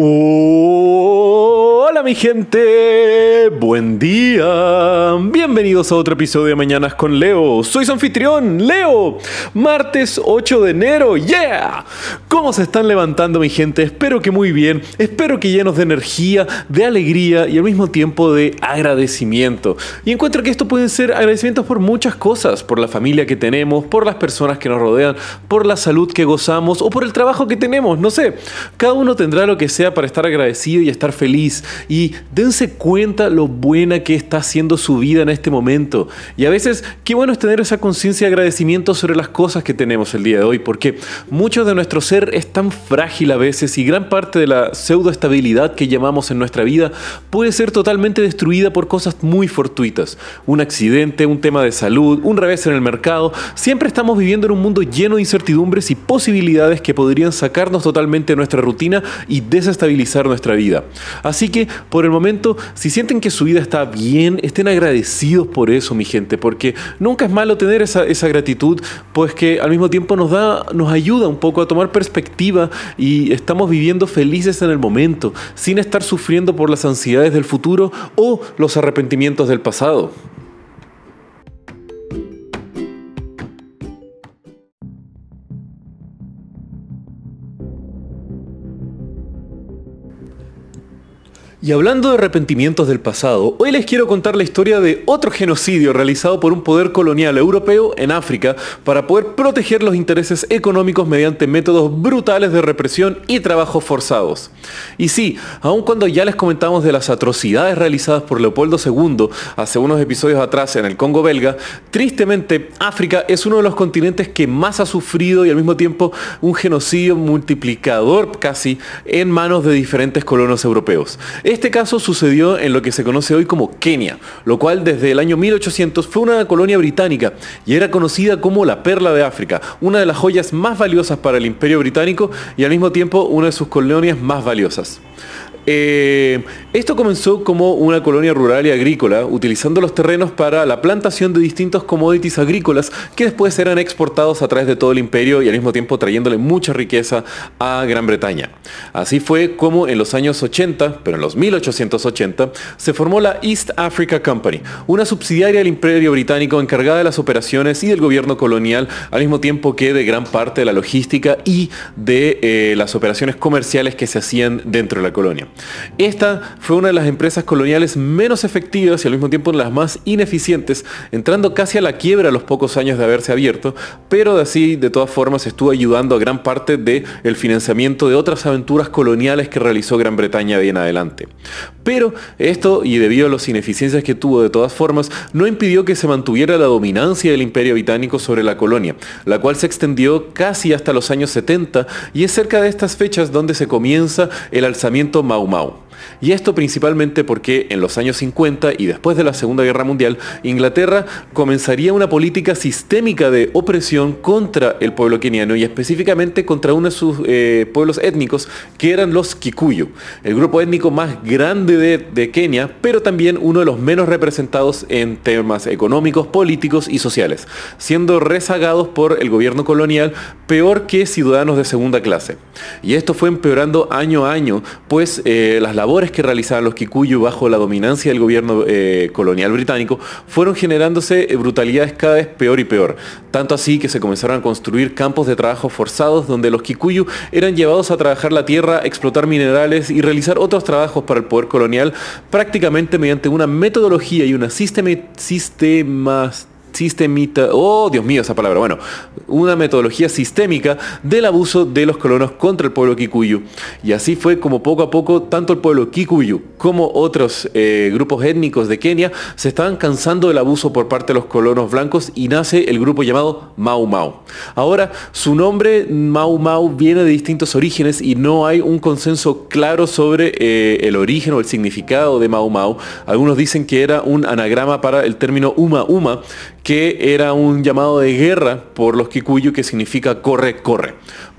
Oh. Mi gente, buen día. Bienvenidos a otro episodio de Mañanas con Leo. Soy su anfitrión, Leo. Martes 8 de enero, yeah. ¿Cómo se están levantando mi gente? Espero que muy bien. Espero que llenos de energía, de alegría y al mismo tiempo de agradecimiento. Y encuentro que esto pueden ser agradecimientos por muchas cosas, por la familia que tenemos, por las personas que nos rodean, por la salud que gozamos o por el trabajo que tenemos, no sé. Cada uno tendrá lo que sea para estar agradecido y estar feliz. Y dense cuenta lo buena que está haciendo su vida en este momento. Y a veces, qué bueno es tener esa conciencia de agradecimiento sobre las cosas que tenemos el día de hoy, porque mucho de nuestro ser es tan frágil a veces y gran parte de la pseudoestabilidad que llamamos en nuestra vida puede ser totalmente destruida por cosas muy fortuitas. Un accidente, un tema de salud, un revés en el mercado. Siempre estamos viviendo en un mundo lleno de incertidumbres y posibilidades que podrían sacarnos totalmente de nuestra rutina y desestabilizar estabilizar nuestra vida. Así que por el momento, si sienten que su vida está bien, estén agradecidos por eso, mi gente, porque nunca es malo tener esa, esa gratitud, pues que al mismo tiempo nos da, nos ayuda un poco a tomar perspectiva y estamos viviendo felices en el momento, sin estar sufriendo por las ansiedades del futuro o los arrepentimientos del pasado. Y hablando de arrepentimientos del pasado, hoy les quiero contar la historia de otro genocidio realizado por un poder colonial europeo en África para poder proteger los intereses económicos mediante métodos brutales de represión y trabajos forzados. Y sí, aun cuando ya les comentamos de las atrocidades realizadas por Leopoldo II hace unos episodios atrás en el Congo belga, tristemente África es uno de los continentes que más ha sufrido y al mismo tiempo un genocidio multiplicador casi en manos de diferentes colonos europeos. Este caso sucedió en lo que se conoce hoy como Kenia, lo cual desde el año 1800 fue una colonia británica y era conocida como la perla de África, una de las joyas más valiosas para el imperio británico y al mismo tiempo una de sus colonias más valiosas. Eh, esto comenzó como una colonia rural y agrícola, utilizando los terrenos para la plantación de distintos commodities agrícolas que después eran exportados a través de todo el imperio y al mismo tiempo trayéndole mucha riqueza a Gran Bretaña. Así fue como en los años 80, pero en los 1880, se formó la East Africa Company, una subsidiaria del imperio británico encargada de las operaciones y del gobierno colonial, al mismo tiempo que de gran parte de la logística y de eh, las operaciones comerciales que se hacían dentro de la colonia. Esta fue una de las empresas coloniales menos efectivas y al mismo tiempo las más ineficientes, entrando casi a la quiebra a los pocos años de haberse abierto, pero así de todas formas estuvo ayudando a gran parte del el financiamiento de otras aventuras coloniales que realizó Gran Bretaña de en adelante. Pero esto, y debido a las ineficiencias que tuvo de todas formas, no impidió que se mantuviera la dominancia del imperio británico sobre la colonia, la cual se extendió casi hasta los años 70 y es cerca de estas fechas donde se comienza el alzamiento Mau Mau. Y esto principalmente porque en los años 50 y después de la Segunda Guerra Mundial, Inglaterra comenzaría una política sistémica de opresión contra el pueblo keniano y específicamente contra uno de sus eh, pueblos étnicos que eran los Kikuyu, el grupo étnico más grande de, Kenia, pero también uno de los menos representados en temas económicos, políticos y sociales, siendo rezagados por el gobierno colonial peor que ciudadanos de segunda clase. Y esto fue empeorando año a año, pues eh, las labores que realizaban los Kikuyu bajo la dominancia del gobierno eh, colonial británico fueron generándose brutalidades cada vez peor y peor. Tanto así que se comenzaron a construir campos de trabajo forzados donde los Kikuyu eran llevados a trabajar la tierra, explotar minerales y realizar otros trabajos para el poder colonial prácticamente mediante una metodología y una sistema, sistemas sistemita, oh Dios mío esa palabra, bueno, una metodología sistémica del abuso de los colonos contra el pueblo Kikuyu. Y así fue como poco a poco tanto el pueblo Kikuyu como otros eh, grupos étnicos de Kenia se estaban cansando del abuso por parte de los colonos blancos y nace el grupo llamado Mau Mau. Ahora, su nombre Mau Mau viene de distintos orígenes y no hay un consenso claro sobre eh, el origen o el significado de Mau Mau. Algunos dicen que era un anagrama para el término Uma Uma, que era un llamado de guerra por los Kikuyu que significa corre, corre.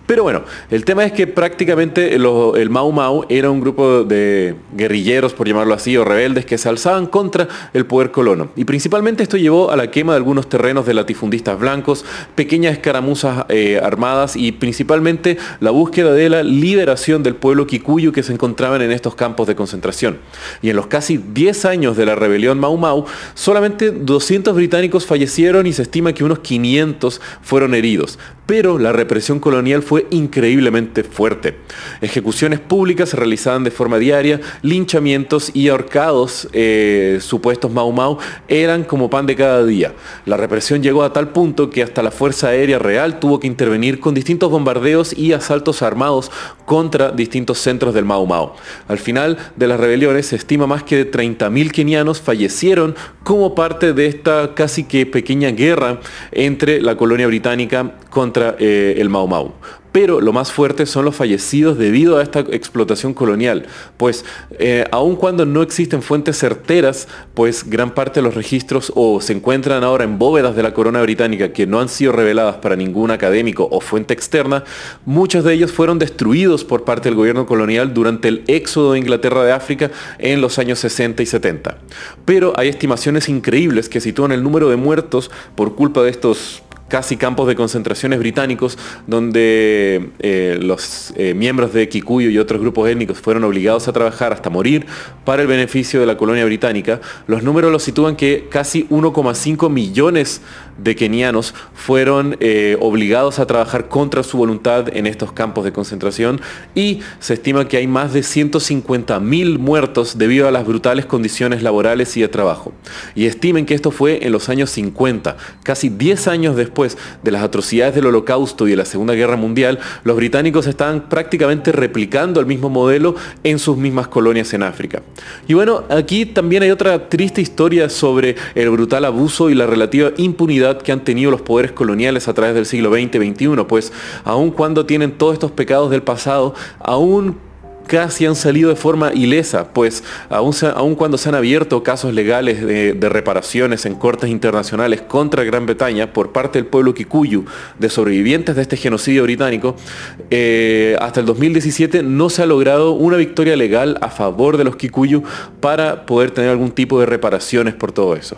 Pero bueno, el tema es que prácticamente el Mau Mau era un grupo de guerrilleros, por llamarlo así, o rebeldes que se alzaban contra el poder colono. Y principalmente esto llevó a la quema de algunos terrenos de latifundistas blancos, pequeñas escaramuzas eh, armadas y principalmente la búsqueda de la liberación del pueblo kikuyu que se encontraban en estos campos de concentración. Y en los casi 10 años de la rebelión Mau Mau, solamente 200 británicos fallecieron y se estima que unos 500 fueron heridos pero la represión colonial fue increíblemente fuerte. Ejecuciones públicas se realizaban de forma diaria, linchamientos y ahorcados eh, supuestos Mau Mau eran como pan de cada día. La represión llegó a tal punto que hasta la Fuerza Aérea Real tuvo que intervenir con distintos bombardeos y asaltos armados contra distintos centros del Mau Mau. Al final de las rebeliones se estima más que 30.000 kenianos fallecieron como parte de esta casi que pequeña guerra entre la colonia británica contra eh, el Mau Mau. Pero lo más fuerte son los fallecidos debido a esta explotación colonial, pues eh, aun cuando no existen fuentes certeras, pues gran parte de los registros o se encuentran ahora en bóvedas de la corona británica que no han sido reveladas para ningún académico o fuente externa, muchos de ellos fueron destruidos por parte del gobierno colonial durante el éxodo de Inglaterra de África en los años 60 y 70. Pero hay estimaciones increíbles que sitúan el número de muertos por culpa de estos casi campos de concentraciones británicos donde eh, los eh, miembros de Kikuyu y otros grupos étnicos fueron obligados a trabajar hasta morir para el beneficio de la colonia británica, los números los sitúan que casi 1,5 millones de kenianos fueron eh, obligados a trabajar contra su voluntad en estos campos de concentración y se estima que hay más de 150.000 muertos debido a las brutales condiciones laborales y de trabajo. Y estimen que esto fue en los años 50, casi 10 años después de las atrocidades del holocausto y de la Segunda Guerra Mundial, los británicos estaban prácticamente replicando el mismo modelo en sus mismas colonias en África. Y bueno, aquí también hay otra triste historia sobre el brutal abuso y la relativa impunidad que han tenido los poderes coloniales a través del siglo XX-XXI, pues aun cuando tienen todos estos pecados del pasado, aún casi han salido de forma ilesa, pues aun, cuando se han abierto casos legales de, reparaciones en cortes internacionales contra Gran Bretaña por parte del pueblo kikuyu de sobrevivientes de este genocidio británico, eh, hasta el 2017 no se ha logrado una victoria legal a favor de los kikuyu para poder tener algún tipo de reparaciones por todo eso.